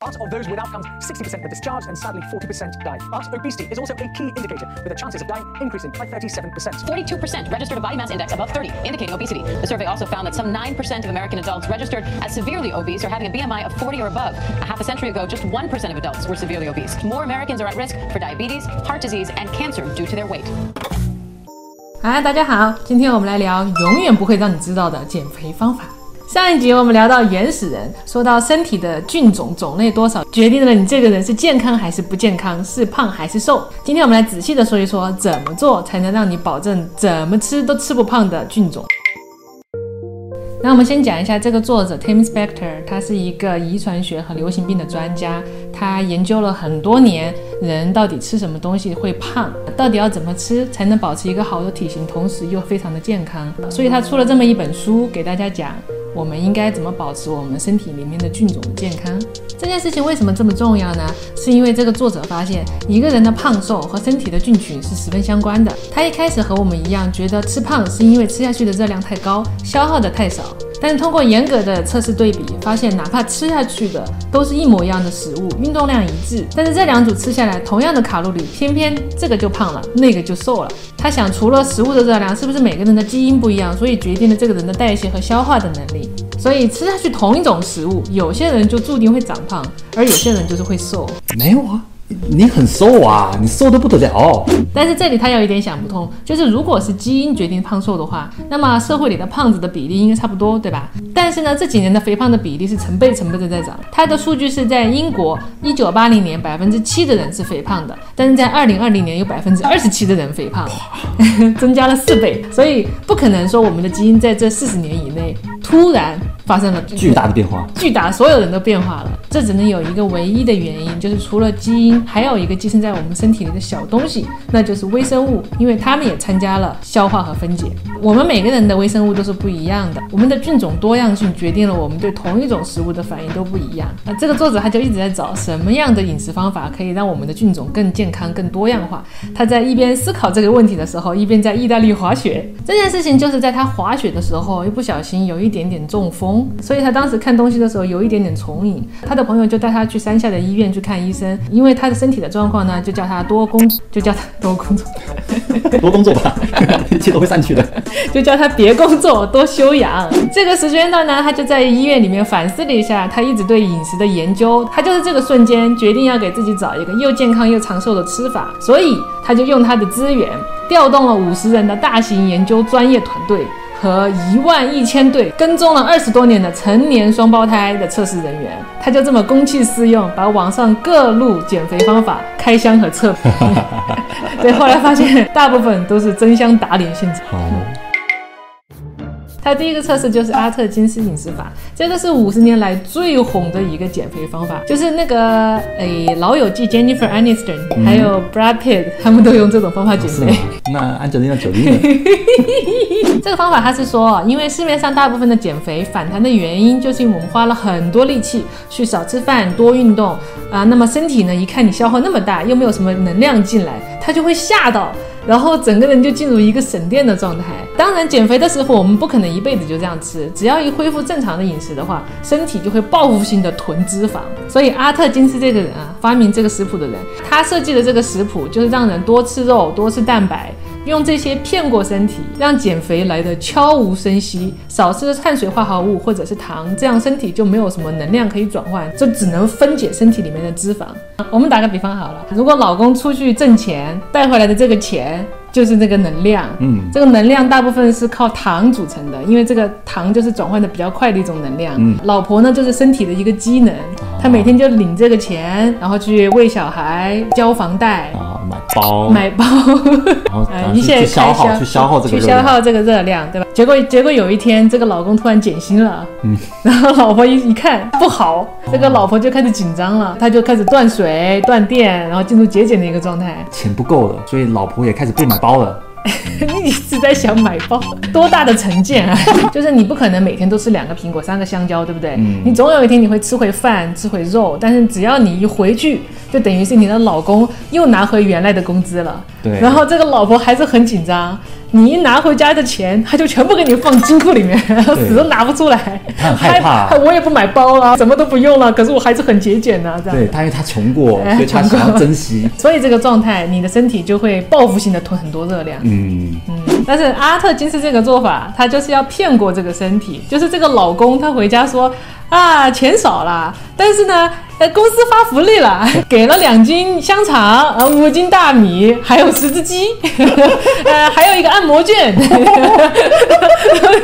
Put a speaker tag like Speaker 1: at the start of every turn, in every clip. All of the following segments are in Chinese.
Speaker 1: But of those with outcomes, 60% were discharged and sadly 40% died. But obesity is also a key indicator, with the chances of dying increasing by 37%.
Speaker 2: 42% registered a body mass index above 30, indicating obesity. The survey also found that some 9% of American adults registered as severely obese or having a BMI of 40 or above. A half a century ago, just 1% of adults were severely obese. More Americans are at risk for diabetes, heart disease, and cancer due to their weight.
Speaker 3: 嗨，大家好，今天我们来聊永远不会让你知道的减肥方法。 上一集我们聊到原始人，说到身体的菌种种类多少，决定了你这个人是健康还是不健康，是胖还是瘦。今天我们来仔细的说一说，怎么做才能让你保证怎么吃都吃不胖的菌种。那我们先讲一下这个作者 Tim Spector，他是一个遗传学和流行病的专家，他研究了很多年，人到底吃什么东西会胖，到底要怎么吃才能保持一个好的体型，同时又非常的健康，所以他出了这么一本书给大家讲。我们应该怎么保持我们身体里面的菌种的健康？这件事情为什么这么重要呢？是因为这个作者发现，一个人的胖瘦和身体的菌群是十分相关的。他一开始和我们一样，觉得吃胖是因为吃下去的热量太高，消耗的太少。但是通过严格的测试对比，发现哪怕吃下去的都是一模一样的食物，运动量一致，但是这两组吃下来同样的卡路里，偏偏这个就胖了，那个就瘦了。他想，除了食物的热量，是不是每个人的基因不一样，所以决定了这个人的代谢和消化的能力？所以吃下去同一种食物，有些人就注定会长胖，而有些人就是会瘦。
Speaker 4: 没有啊。你很瘦啊，你瘦的不得了。
Speaker 3: 但是这里他有一点想不通，就是如果是基因决定胖瘦的话，那么社会里的胖子的比例应该差不多，对吧？但是呢，这几年的肥胖的比例是成倍成倍的在涨。他的数据是在英国，一九八零年百分之七的人是肥胖的，但是在二零二零年有百分之二十七的人肥胖，增加了四倍。所以不可能说我们的基因在这四十年以内突然。发生了
Speaker 4: 巨大的变化，
Speaker 3: 巨大，所有人都变化了。这只能有一个唯一的原因，就是除了基因，还有一个寄生在我们身体里的小东西，那就是微生物，因为它们也参加了消化和分解。我们每个人的微生物都是不一样的，我们的菌种多样性决定了我们对同一种食物的反应都不一样。那这个作者他就一直在找什么样的饮食方法可以让我们的菌种更健康、更多样化。他在一边思考这个问题的时候，一边在意大利滑雪。这件事情就是在他滑雪的时候，一不小心有一点点中风。所以他当时看东西的时候有一点点重影，他的朋友就带他去山下的医院去看医生，因为他的身体的状况呢，就叫他多工，就叫他多工作，
Speaker 4: 多工作吧，一切都会散去的，
Speaker 3: 就叫他别工作，多休养。这个时间段呢，他就在医院里面反思了一下他一直对饮食的研究，他就是这个瞬间决定要给自己找一个又健康又长寿的吃法，所以他就用他的资源调动了五十人的大型研究专业团队。和一万一千对跟踪了二十多年的成年双胞胎的测试人员，他就这么公器私用，把网上各路减肥方法开箱和测评。对，后来发现大部分都是真相打脸现场。他第一个测试就是阿特金斯饮食法，这个是五十年来最红的一个减肥方法，就是那个诶老友记 Jennifer Aniston 还有 Brad Pitt 他们都用这种方法减肥。
Speaker 4: 那安吉丽娜·裘丽呢？
Speaker 3: 这个方法他是说，因为市面上大部分的减肥反弹的原因，就是因为我们花了很多力气去少吃饭、多运动啊，那么身体呢一看你消耗那么大，又没有什么能量进来，它就会吓到。然后整个人就进入一个省电的状态。当然，减肥的时候我们不可能一辈子就这样吃，只要一恢复正常的饮食的话，身体就会报复性的囤脂肪。所以阿特金斯这个人啊，发明这个食谱的人，他设计的这个食谱就是让人多吃肉、多吃蛋白。用这些骗过身体，让减肥来的悄无声息，少吃碳水化合物或者是糖，这样身体就没有什么能量可以转换，就只能分解身体里面的脂肪。我们打个比方好了，如果老公出去挣钱带回来的这个钱。就是那个能量，嗯，这个能量大部分是靠糖组成的，因为这个糖就是转换的比较快的一种能量。嗯，老婆呢就是身体的一个机能，她每天就领这个钱，然后去喂小孩、交房贷
Speaker 4: 包、
Speaker 3: 买包，
Speaker 4: 然后 一切消耗去消耗这个
Speaker 3: 去消耗这个热量，对吧？结果结果有一天这个老公突然减薪了，嗯，然后老婆一一看不好，这个老婆就开始紧张了，她就开始断水、断电，然后进入节俭的一个状态，
Speaker 4: 钱不够了，所以老婆也开始不买。包了，
Speaker 3: 你一直在想买包，多大的成见啊！就是你不可能每天都吃两个苹果、三个香蕉，对不对？嗯，你总有一天你会吃回饭，吃回肉，但是只要你一回去，就等于是你的老公又拿回原来的工资了。
Speaker 4: 对，
Speaker 3: 然后这个老婆还是很紧张。你一拿回家的钱，他就全部给你放金库里面，死都拿不出来。
Speaker 4: 他很害怕
Speaker 3: 还我也不买包了，什么都不用了，可是我还是很节俭呢、这样。
Speaker 4: 对他，因为他穷过，
Speaker 3: 哎
Speaker 4: 所以他想要珍惜。
Speaker 3: 所以这个状态，你的身体就会报复性的囤很多热量。
Speaker 4: 嗯嗯，
Speaker 3: 但是阿特金斯这个做法，他就是要骗过这个身体，就是这个老公他回家说啊钱少了，但是呢，呃公司发福利了，给了两斤香肠，呃五斤大米，还有十只鸡，呃还有一个按摩券，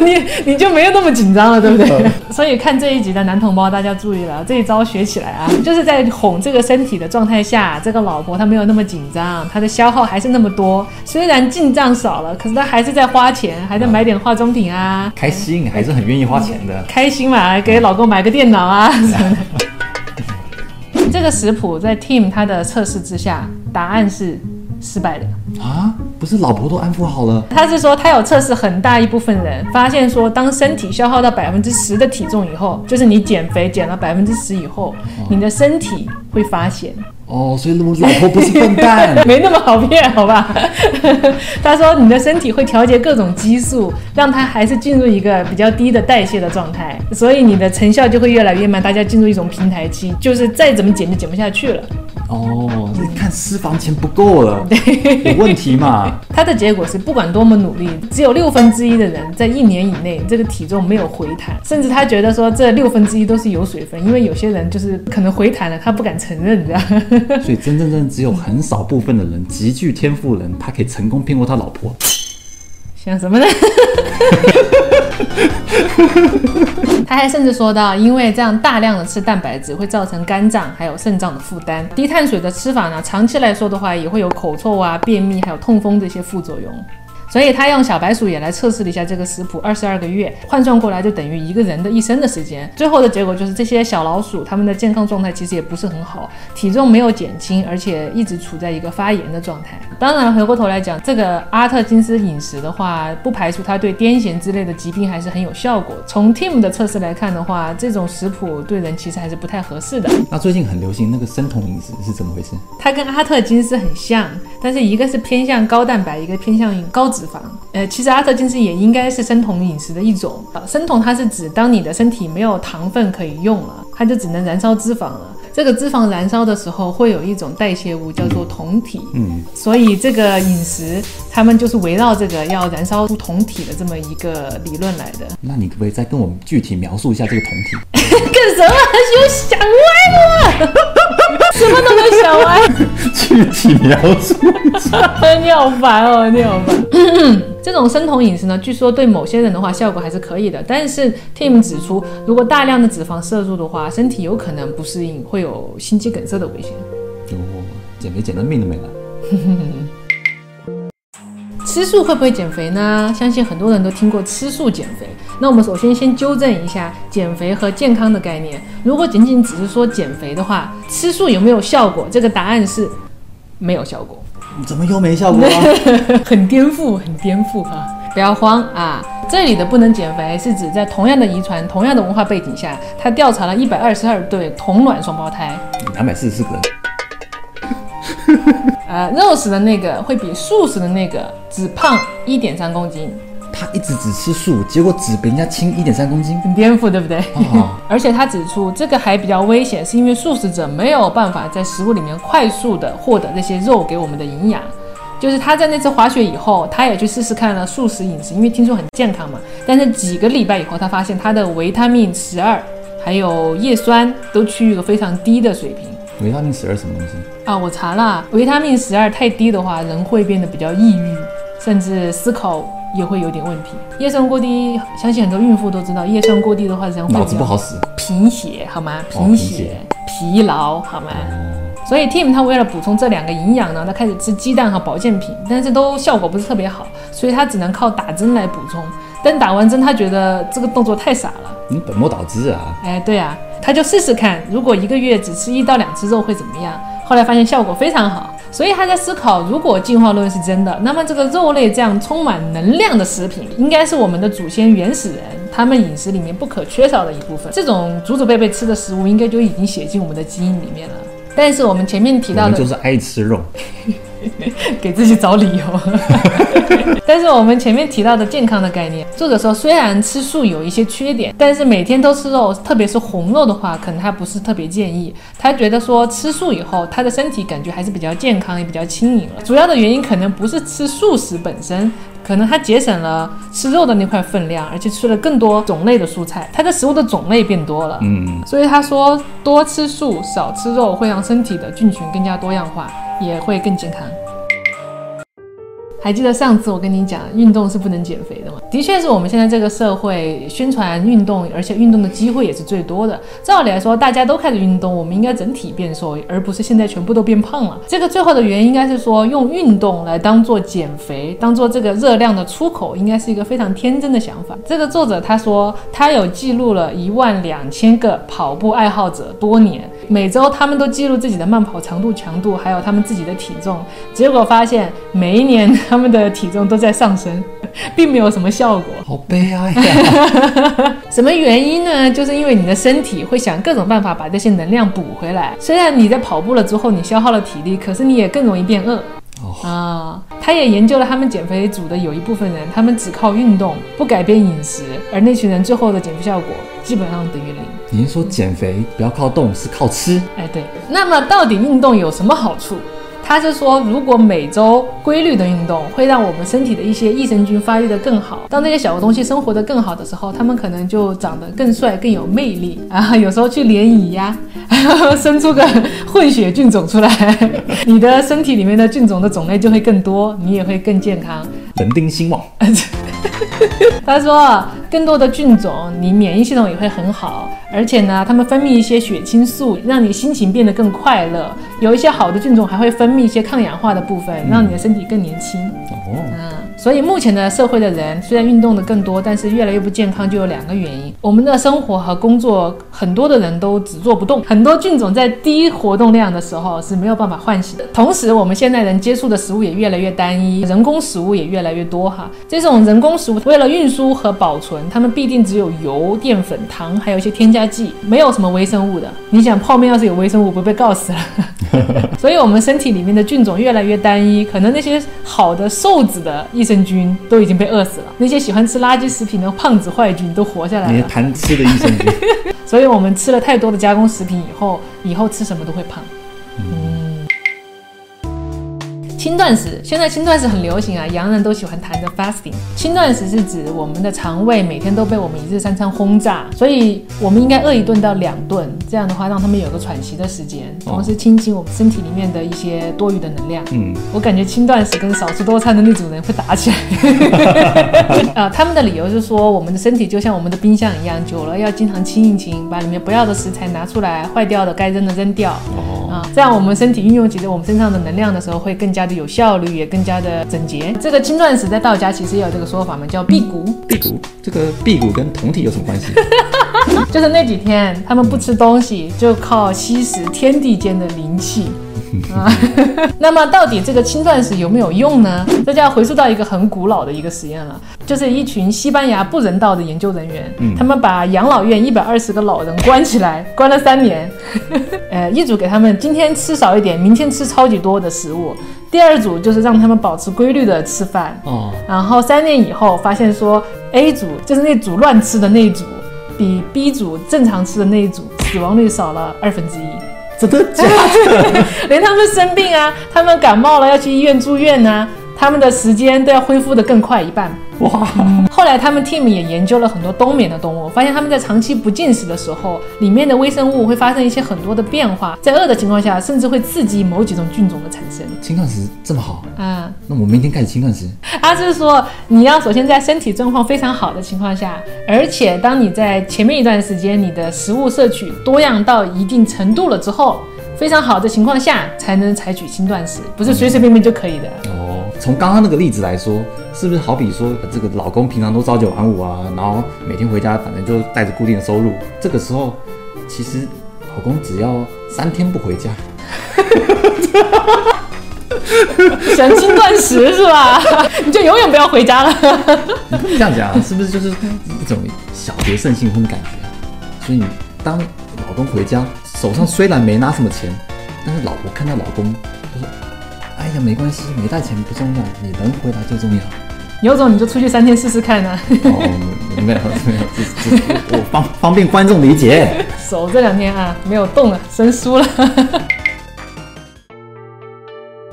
Speaker 3: 你你就没有那么紧张了，对不对？所以看这一集的男同胞，大家注意了，这一招学起来啊，就是在哄这个身体的状态下，这个老婆她没有那么紧张，她的消耗还是那么多，虽然进账少了，可是她还是在花钱，还在买点化妆品啊，
Speaker 4: 开心，还是很愿意花钱的。
Speaker 3: 开心嘛，给老公买个电脑啊什么的。这个食谱在 Team 他的测试之下，答案是失败的。
Speaker 4: 啊，不是老婆都安抚好了，
Speaker 3: 他是说他有测试很大一部分人，发现说当身体消耗到百分之十的体重以后，就是你减肥减了百分之十以后，你的身体会发现。
Speaker 4: 哦，所以老婆不是笨蛋。
Speaker 3: 没那么好骗，好吧？他说你的身体会调节各种激素，让它还是进入一个比较低的代谢的状态，所以你的成效就会越来越慢，大家进入一种平台期，就是再怎么减就减不下去了。
Speaker 4: 哦，你看私房钱不够了，有问题嘛？
Speaker 3: 他的结果是，不管多么努力，只有六分之一的人在一年以内这个体重没有回弹，甚至他觉得说这六分之一都是有水分，因为有些人就是可能回弹了，他不敢承认，这样。
Speaker 4: 所以真真正正只有很少部分的人，极具天赋人，他可以成功骗过他老婆。
Speaker 3: 想什么呢？他还甚至说到，因为这样大量的吃蛋白质会造成肝脏还有肾脏的负担，低碳水的吃法呢，长期来说的话也会有口臭啊、便秘还有痛风这些副作用。所以他用小白鼠也来测试了一下这个食谱，二十二个月换算过来就等于一个人的一生的时间。最后的结果就是这些小老鼠它们的健康状态其实也不是很好，体重没有减轻，而且一直处在一个发炎的状态。当然，回过头来讲，这个阿特金斯饮食的话，不排除它对癫痫之类的疾病还是很有效果。从 Team 的测试来看的话，这种食谱对人其实还是不太合适的。
Speaker 4: 那最近很流行那个生酮饮食是怎么回事？
Speaker 3: 它跟阿特金斯很像，但是一个是偏向高蛋白，一个偏向高脂肪。呃，其实阿特金斯也应该是生酮饮食的一种。呃生酮它是指当你的身体没有糖分可以用了，它就只能燃烧脂肪了。这个脂肪燃烧的时候，会有一种代谢物叫做酮体。
Speaker 4: 嗯，
Speaker 3: 所以这个饮食，他们就是围绕这个要燃烧出酮体的这么一个理论来的。
Speaker 4: 那你可不可以再跟我们具体描述一下这个酮体？
Speaker 3: 干什么？又想歪了？
Speaker 4: 具体描述。
Speaker 3: 你好烦哦，你好烦。这种生酮饮食呢，据说对某些人的话效果还是可以的，但是 Tim 指出，如果大量的脂肪摄入的话，身体有可能不适应，会有心肌梗塞的危险。
Speaker 4: 哦，减肥减的命都没了。
Speaker 3: 吃素会不会减肥呢？相信很多人都听过吃素减肥。那我们首先先纠正一下减肥和健康的概念。如果仅仅只是说减肥的话，吃素有没有效果？这个答案是没有效果。
Speaker 4: 怎么又没效果啊？
Speaker 3: 很颠覆，很颠覆哈！不要慌啊！这里的不能减肥是指在同样的遗传、同样的文化背景下，他调查了一百二十二对同卵双胞胎，
Speaker 4: 两百四十四个人，
Speaker 3: 呃，肉食的那个会比素食的那个只胖一点三公斤，
Speaker 4: 他一直只吃素，结果只比人家轻一点三公斤。
Speaker 3: 很颠覆，对不对？
Speaker 4: 哦
Speaker 3: 而且他指出，这个还比较危险，是因为素食者没有办法在食物里面快速的获得那些肉给我们的营养。就是他在那次滑雪以后，他也去试试看了素食饮食，因为听说很健康嘛。但是几个礼拜以后，他发现他的维他命十二还有叶酸都趋于一个非常低的水平。
Speaker 4: 维他命十二什么东西？
Speaker 3: 啊，我查了，维他命十二太低的话，人会变得比较抑郁，甚至思考也会有点问题。叶酸过低，相信很多孕妇都知道，叶酸过低的话，人会
Speaker 4: 脑子不好使。
Speaker 3: 贫血好吗？
Speaker 4: 哦
Speaker 3: 贫血
Speaker 4: 贫血、
Speaker 3: 疲劳好吗？所以 Tim 他为了补充这两个营养呢，他开始吃鸡蛋和保健品，但是都效果不是特别好，所以他只能靠打针来补充。但打完针，他觉得这个动作太傻了。
Speaker 4: 你本末倒置啊！
Speaker 3: 哎，对啊，他就试试看，如果一个月只吃一到两次肉会怎么样？后来发现效果非常好，所以他在思考，如果进化论是真的，那么这个肉类这样充满能量的食品，应该是我们的祖先原始人他们饮食里面不可缺少的一部分。这种祖祖辈辈吃的食物，应该就已经写进我们的基因里面了。但是我们前面提到的
Speaker 4: 就是爱吃肉。
Speaker 3: 给自己找理由。但是我们前面提到的健康的概念，作者说虽然吃素有一些缺点，但是每天都吃肉，特别是红肉的话，可能他不是特别建议。他觉得说吃素以后，他的身体感觉还是比较健康，也比较轻盈了。主要的原因可能不是吃素食本身。可能他节省了吃肉的那块分量，而且吃了更多种类的蔬菜，他的食物的种类变多了。
Speaker 4: 嗯，
Speaker 3: 所以他说多吃素少吃肉会让身体的菌群更加多样化，也会更健康。还记得上次我跟你讲，运动是不能减肥的吗？的确是我们现在这个社会宣传运动，而且运动的机会也是最多的。照理来说，大家都开始运动，我们应该整体变瘦，而不是现在全部都变胖了。这个最后的原因应该是说，用运动来当做减肥，当做这个热量的出口，应该是一个非常天真的想法。这个作者他说，他有记录了一万两千个跑步爱好者多年，每周他们都记录自己的慢跑长度、强度，还有他们自己的体重，结果发现每一年。他们的体重都在上升，并没有什么效果，
Speaker 4: 好悲哀呀！
Speaker 3: 什么原因呢？就是因为你的身体会想各种办法把这些能量补回来。虽然你在跑步了之后你消耗了体力，可是你也更容易变饿。啊，他也研究了他们减肥组的有一部分人，他们只靠运动，不改变饮食，而那群人最后的减肥效果基本上等于零。
Speaker 4: 你是说减肥不要靠动，是靠吃？
Speaker 3: 哎，对。那么到底运动有什么好处？他是说，如果每周规律的运动会让我们身体的一些益生菌发育的更好，当那些小东西生活的更好的时候，他们可能就长得更帅、更有魅力 啊。有时候去联谊呀，生出个混血菌种出来，你的身体里面的菌种的种类就会更多，你也会更健康。
Speaker 4: 人丁兴旺。
Speaker 3: 他说，更多的菌种，你免疫系统也会很好，而且呢，他们分泌一些血清素，让你心情变得更快乐。有一些好的菌种还会分泌一些抗氧化的部分，让你的身体更年轻。哦，嗯，所以目前的社会的人虽然运动的更多，但是越来越不健康，就有两个原因：我们的生活和工作，很多的人都只做不动，很多菌种在低活动量的时候是没有办法唤醒的。同时，我们现在人接触的食物也越来越单一，人工食物也越来越多哈。这种人工食物为了运输和保存，它们必定只有油、淀粉、糖，还有一些添加剂，没有什么微生物的。你想泡面要是有微生物，不被告死了？所以，我们身体里面的菌种越来越单一，可能那些好的瘦子的益生菌都已经被饿死了，那些喜欢吃垃圾食品的胖子坏菌都活下来了。
Speaker 4: 那些贪吃的益生菌。
Speaker 3: 所以我们吃了太多的加工食品以后，以后吃什么都会胖。嗯。轻断食，现在轻断食很流行啊，洋人都喜欢谈的 fasting。轻断食是指我们的肠胃每天都被我们一日三餐轰炸，所以我们应该饿一顿到两顿，这样的话让他们有个喘息的时间，同时清清我们身体里面的一些多余的能量。嗯，我感觉轻断食跟少吃多餐的那种人会打起来。啊，他们的理由是说，我们的身体就像我们的冰箱一样，久了要经常清一清，把里面不要的食材拿出来，坏掉的该扔的扔掉。哦，啊，这样我们身体运用起我们身上的能量的时候会更加的。有效率也更加的整洁。这个轻断食在道家其实也有这个说法嘛，叫辟谷。
Speaker 4: 辟谷，这个辟谷跟酮体有什么关系？
Speaker 3: 就是那几天他们不吃东西，就靠吸食天地间的灵气。啊，那么到底这个轻断食有没有用呢？这就要回溯到一个很古老的一个实验了，就是一群西班牙不人道的研究人员，他们把养老院一百二十个老人关起来，关了三年。呃，一组给他们今天吃少一点，明天吃超级多的食物；第二组就是让他们保持规律的吃饭。哦，然后三年以后发现说，A 组就是那组乱吃的那一组，比 B 组正常吃的那一组死亡率少了二分之一。
Speaker 4: 真的假的？
Speaker 3: 连他们生病啊，他们感冒了要去医院住院啊，他们的时间都要恢复的更快一半。哇！后来他们 team 也研究了很多冬眠的动物，发现他们在长期不进食的时候，里面的微生物会发生一些很多的变化，在饿的情况下，甚至会刺激某几种菌种的产生。
Speaker 4: 轻断食这么好啊？那我明天开始轻断食。
Speaker 3: 他是说，你要首先在身体状况非常好的情况下，而且当你在前面一段时间你的食物摄取多样到一定程度了之后，非常好的情况下，才能采取轻断食，不是随随便便就可以的。
Speaker 4: 哦，从刚刚那个例子来说。是不是好比说，这个老公平常都朝九晚五啊，然后每天回家反正就带着固定的收入，这个时候其实老公只要三天不回家，
Speaker 3: 想轻断食是吧？你就永远不要回家了。
Speaker 4: 你这样讲，是不是就是一种小别胜新婚的感觉？所以你当老公回家，手上虽然没拿什么钱，但是老婆看到老公，就说哎呀，没关系，没带钱不重要，你能回来最重要。
Speaker 3: 有种你就出去三天试试看呢、
Speaker 4: 哦，没有没有，这这我方方便观众理解。
Speaker 3: 手这两天啊没有动了，生疏了。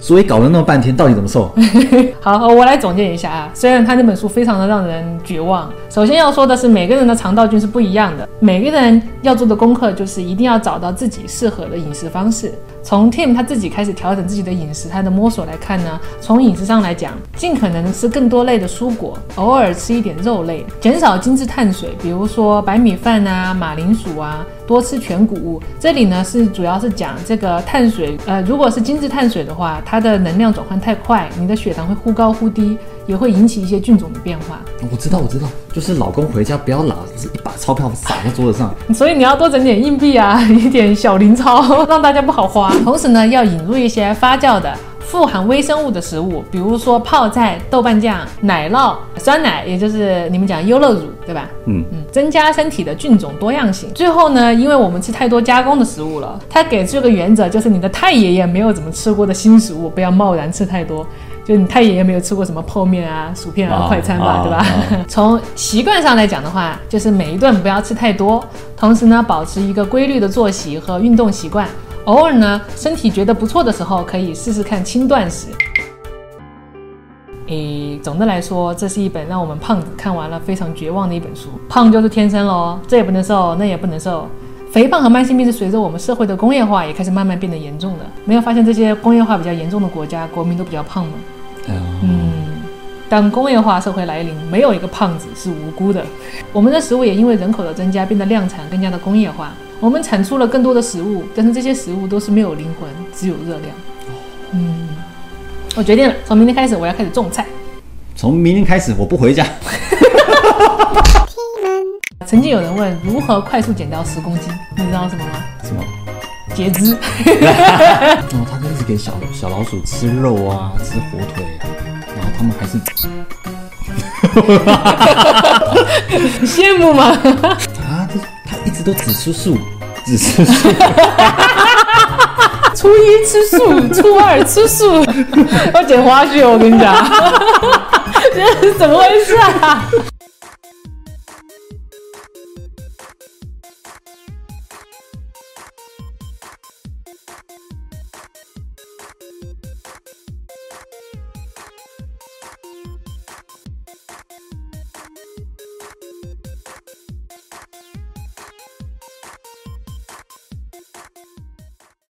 Speaker 4: 所以搞了那么半天，到底怎么瘦？
Speaker 3: 好，我来总结一下啊。虽然他那本书非常的让人绝望，首先要说的是，每个人的肠道菌是不一样的，每个人要做的功课就是一定要找到自己适合的饮食方式。从 Tim 他自己开始调整自己的饮食，他的摸索来看呢，从饮食上来讲，尽可能吃更多类的蔬果，偶尔吃一点肉类，减少精致碳水，比如说白米饭啊、马铃薯啊，多吃全谷物。这里呢是主要是讲这个碳水，呃，如果是精致碳水的话，它的能量转换太快，你的血糖会忽高忽低，也会引起一些菌种的变化。
Speaker 4: 我知道，我知道，就是老公回家不要老是一把钞票撒在桌子上。
Speaker 3: 所以你要多整点硬币啊，一点小零钞，让大家不好花。同时呢，要引入一些发酵的。富含微生物的食物，比如说泡菜、豆瓣酱、奶酪、酸奶，也就是你们讲优乐乳，对吧？
Speaker 4: 嗯
Speaker 3: 嗯，增加身体的菌种多样性。最后呢，因为我们吃太多加工的食物了，它给出个原则，就是你的太爷爷没有怎么吃过的新食物，不要贸然吃太多。就你太爷爷没有吃过什么泡面啊、薯片啊、
Speaker 4: 啊
Speaker 3: 快餐吧，
Speaker 4: 啊
Speaker 3: 对吧？
Speaker 4: 啊
Speaker 3: 从习惯上来讲的话，就是每一顿不要吃太多，同时呢，保持一个规律的作息和运动习惯。偶尔呢，身体觉得不错的时候，可以试试看轻断食。诶，总的来说，这是一本让我们胖子看完了非常绝望的一本书。胖就是天生喽，这也不能瘦，那也不能瘦。肥胖和慢性病是随着我们社会的工业化也开始慢慢变得严重的。没有发现这些工业化比较严重的国家，国民都比较胖吗？
Speaker 4: 嗯，
Speaker 3: 当工业化社会来临，没有一个胖子是无辜的。我们的食物也因为人口的增加，变得量产更加的工业化。我们产出了更多的食物，但是这些食物都是没有灵魂，只有热量。嗯，我决定了，从明天开始我要开始种菜。
Speaker 4: 从明天开始我不回家。
Speaker 3: 曾经有人问如何快速减掉十公斤，你知道什么吗？
Speaker 4: 什么？
Speaker 3: 截肢。
Speaker 4: 然后，他就一直给小小老鼠吃肉啊，吃火腿啊，然后他们还是
Speaker 3: 你 羡慕吗？
Speaker 4: 啊，这他一直都只吃素，只吃素。
Speaker 3: 初一吃素，初二吃素，要剪花絮，我跟你讲，这是怎么回事啊？